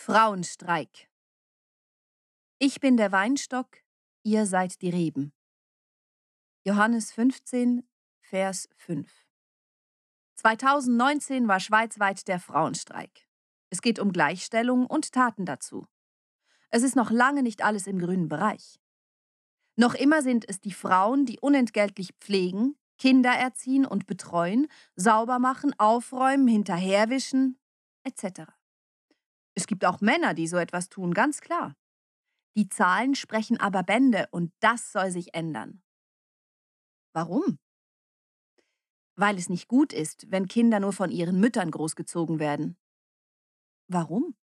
Frauenstreik. Ich bin der Weinstock, ihr seid die Reben. Johannes 15, Vers 5. 2019 war schweizweit der Frauenstreik. Es geht um Gleichstellung und Taten dazu. Es ist noch lange nicht alles im grünen Bereich. Noch immer sind es die Frauen, die unentgeltlich pflegen, Kinder erziehen und betreuen, sauber machen, aufräumen, hinterherwischen, etc. Es gibt auch Männer, die so etwas tun, ganz klar. Die Zahlen sprechen aber Bände und das soll sich ändern. Warum? Weil es nicht gut ist, wenn Kinder nur von ihren Müttern großgezogen werden. Warum?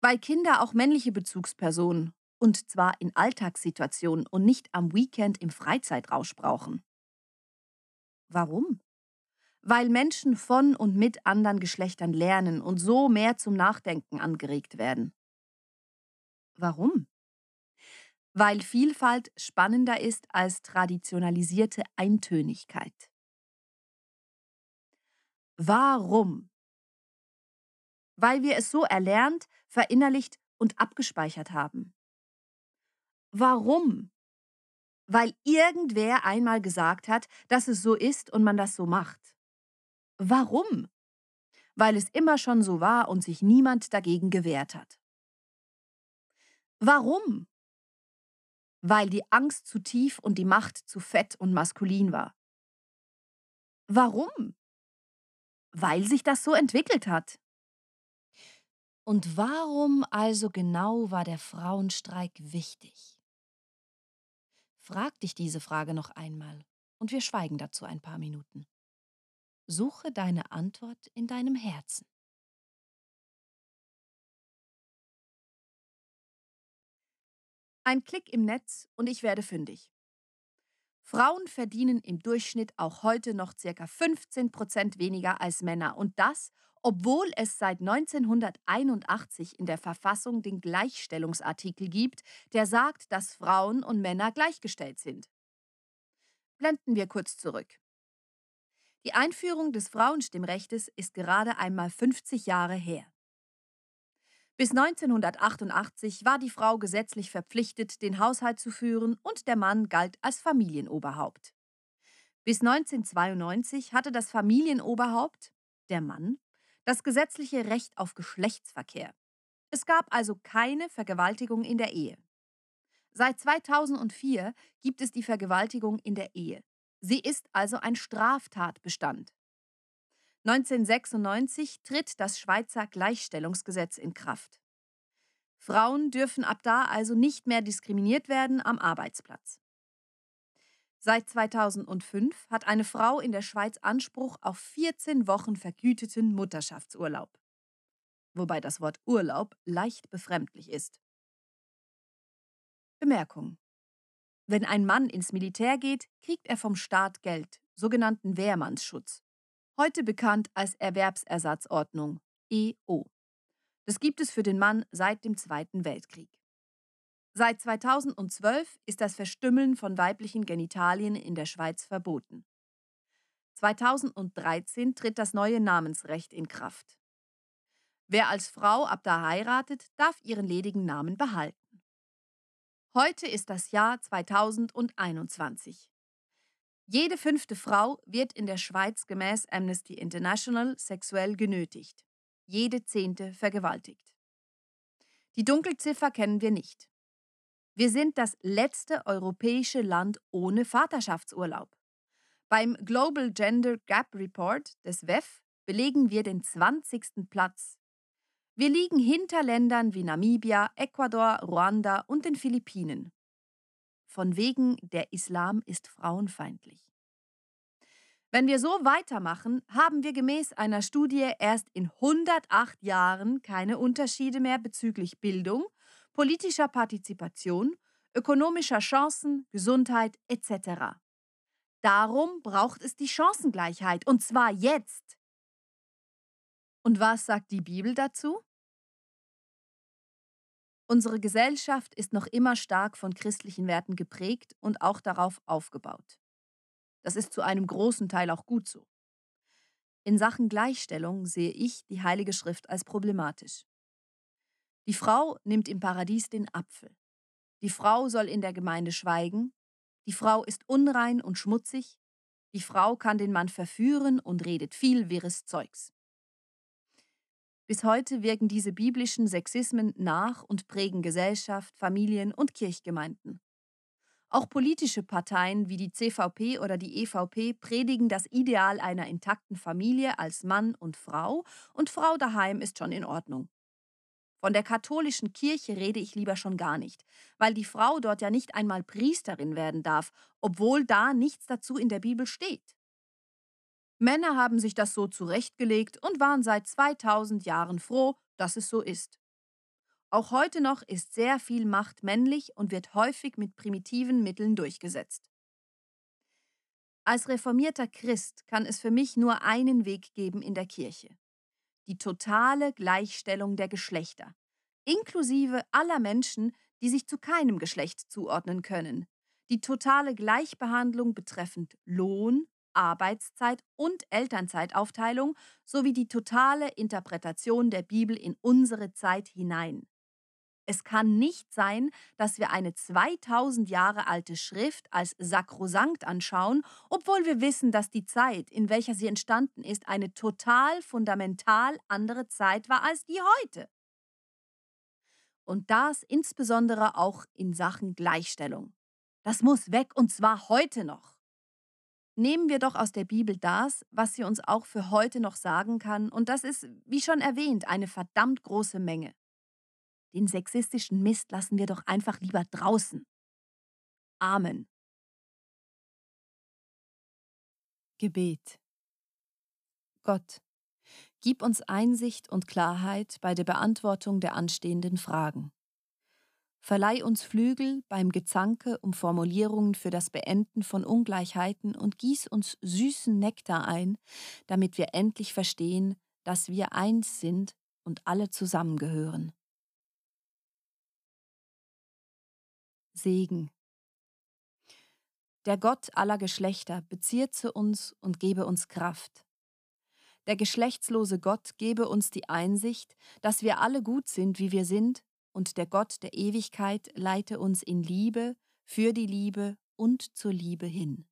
Weil Kinder auch männliche Bezugspersonen, und zwar in Alltagssituationen und nicht am Weekend im Freizeitrausch brauchen. Warum? Weil Menschen von und mit anderen Geschlechtern lernen und so mehr zum Nachdenken angeregt werden. Warum? Weil Vielfalt spannender ist als traditionalisierte Eintönigkeit. Warum? Weil wir es so erlernt, verinnerlicht und abgespeichert haben. Warum? Weil irgendwer einmal gesagt hat, dass es so ist und man das so macht. Warum? Weil es immer schon so war und sich niemand dagegen gewehrt hat. Warum? Weil die Angst zu tief und die Macht zu fett und maskulin war. Warum? Weil sich das so entwickelt hat. Und warum also genau war der Frauenstreik wichtig? Frag dich diese Frage noch einmal und wir schweigen dazu ein paar Minuten. Suche deine Antwort in deinem Herzen. Ein Klick im Netz und ich werde fündig. Frauen verdienen im Durchschnitt auch heute noch ca. 15 Prozent weniger als Männer und das, obwohl es seit 1981 in der Verfassung den Gleichstellungsartikel gibt, der sagt, dass Frauen und Männer gleichgestellt sind. Blenden wir kurz zurück. Die Einführung des Frauenstimmrechtes ist gerade einmal 50 Jahre her. Bis 1988 war die Frau gesetzlich verpflichtet, den Haushalt zu führen und der Mann galt als Familienoberhaupt. Bis 1992 hatte das Familienoberhaupt, der Mann, das gesetzliche Recht auf Geschlechtsverkehr. Es gab also keine Vergewaltigung in der Ehe. Seit 2004 gibt es die Vergewaltigung in der Ehe. Sie ist also ein Straftatbestand. 1996 tritt das Schweizer Gleichstellungsgesetz in Kraft. Frauen dürfen ab da also nicht mehr diskriminiert werden am Arbeitsplatz. Seit 2005 hat eine Frau in der Schweiz Anspruch auf 14 Wochen vergüteten Mutterschaftsurlaub. Wobei das Wort Urlaub leicht befremdlich ist. Bemerkung. Wenn ein Mann ins Militär geht, kriegt er vom Staat Geld, sogenannten Wehrmannsschutz. Heute bekannt als Erwerbsersatzordnung, EO. Das gibt es für den Mann seit dem Zweiten Weltkrieg. Seit 2012 ist das Verstümmeln von weiblichen Genitalien in der Schweiz verboten. 2013 tritt das neue Namensrecht in Kraft. Wer als Frau ab da heiratet, darf ihren ledigen Namen behalten. Heute ist das Jahr 2021. Jede fünfte Frau wird in der Schweiz gemäß Amnesty International sexuell genötigt. Jede zehnte vergewaltigt. Die Dunkelziffer kennen wir nicht. Wir sind das letzte europäische Land ohne Vaterschaftsurlaub. Beim Global Gender Gap Report des WEF belegen wir den 20. Platz wir liegen hinter Ländern wie Namibia, Ecuador, Ruanda und den Philippinen. Von wegen, der Islam ist frauenfeindlich. Wenn wir so weitermachen, haben wir gemäß einer Studie erst in 108 Jahren keine Unterschiede mehr bezüglich Bildung, politischer Partizipation, ökonomischer Chancen, Gesundheit etc. Darum braucht es die Chancengleichheit, und zwar jetzt. Und was sagt die Bibel dazu? Unsere Gesellschaft ist noch immer stark von christlichen Werten geprägt und auch darauf aufgebaut. Das ist zu einem großen Teil auch gut so. In Sachen Gleichstellung sehe ich die Heilige Schrift als problematisch. Die Frau nimmt im Paradies den Apfel. Die Frau soll in der Gemeinde schweigen. Die Frau ist unrein und schmutzig. Die Frau kann den Mann verführen und redet viel wirres Zeugs. Bis heute wirken diese biblischen Sexismen nach und prägen Gesellschaft, Familien und Kirchgemeinden. Auch politische Parteien wie die CVP oder die EVP predigen das Ideal einer intakten Familie als Mann und Frau und Frau daheim ist schon in Ordnung. Von der katholischen Kirche rede ich lieber schon gar nicht, weil die Frau dort ja nicht einmal Priesterin werden darf, obwohl da nichts dazu in der Bibel steht. Männer haben sich das so zurechtgelegt und waren seit 2000 Jahren froh, dass es so ist. Auch heute noch ist sehr viel Macht männlich und wird häufig mit primitiven Mitteln durchgesetzt. Als reformierter Christ kann es für mich nur einen Weg geben in der Kirche. Die totale Gleichstellung der Geschlechter, inklusive aller Menschen, die sich zu keinem Geschlecht zuordnen können. Die totale Gleichbehandlung betreffend Lohn, Arbeitszeit und Elternzeitaufteilung sowie die totale Interpretation der Bibel in unsere Zeit hinein. Es kann nicht sein, dass wir eine 2000 Jahre alte Schrift als sakrosankt anschauen, obwohl wir wissen, dass die Zeit, in welcher sie entstanden ist, eine total fundamental andere Zeit war als die heute. Und das insbesondere auch in Sachen Gleichstellung. Das muss weg und zwar heute noch. Nehmen wir doch aus der Bibel das, was sie uns auch für heute noch sagen kann, und das ist, wie schon erwähnt, eine verdammt große Menge. Den sexistischen Mist lassen wir doch einfach lieber draußen. Amen. Gebet. Gott, gib uns Einsicht und Klarheit bei der Beantwortung der anstehenden Fragen. Verleih uns Flügel beim Gezanke um Formulierungen für das Beenden von Ungleichheiten und gieß uns süßen Nektar ein, damit wir endlich verstehen, dass wir eins sind und alle zusammengehören. Segen. Der Gott aller Geschlechter beziehe zu uns und gebe uns Kraft. Der geschlechtslose Gott gebe uns die Einsicht, dass wir alle gut sind, wie wir sind, und der Gott der Ewigkeit leite uns in Liebe, für die Liebe und zur Liebe hin.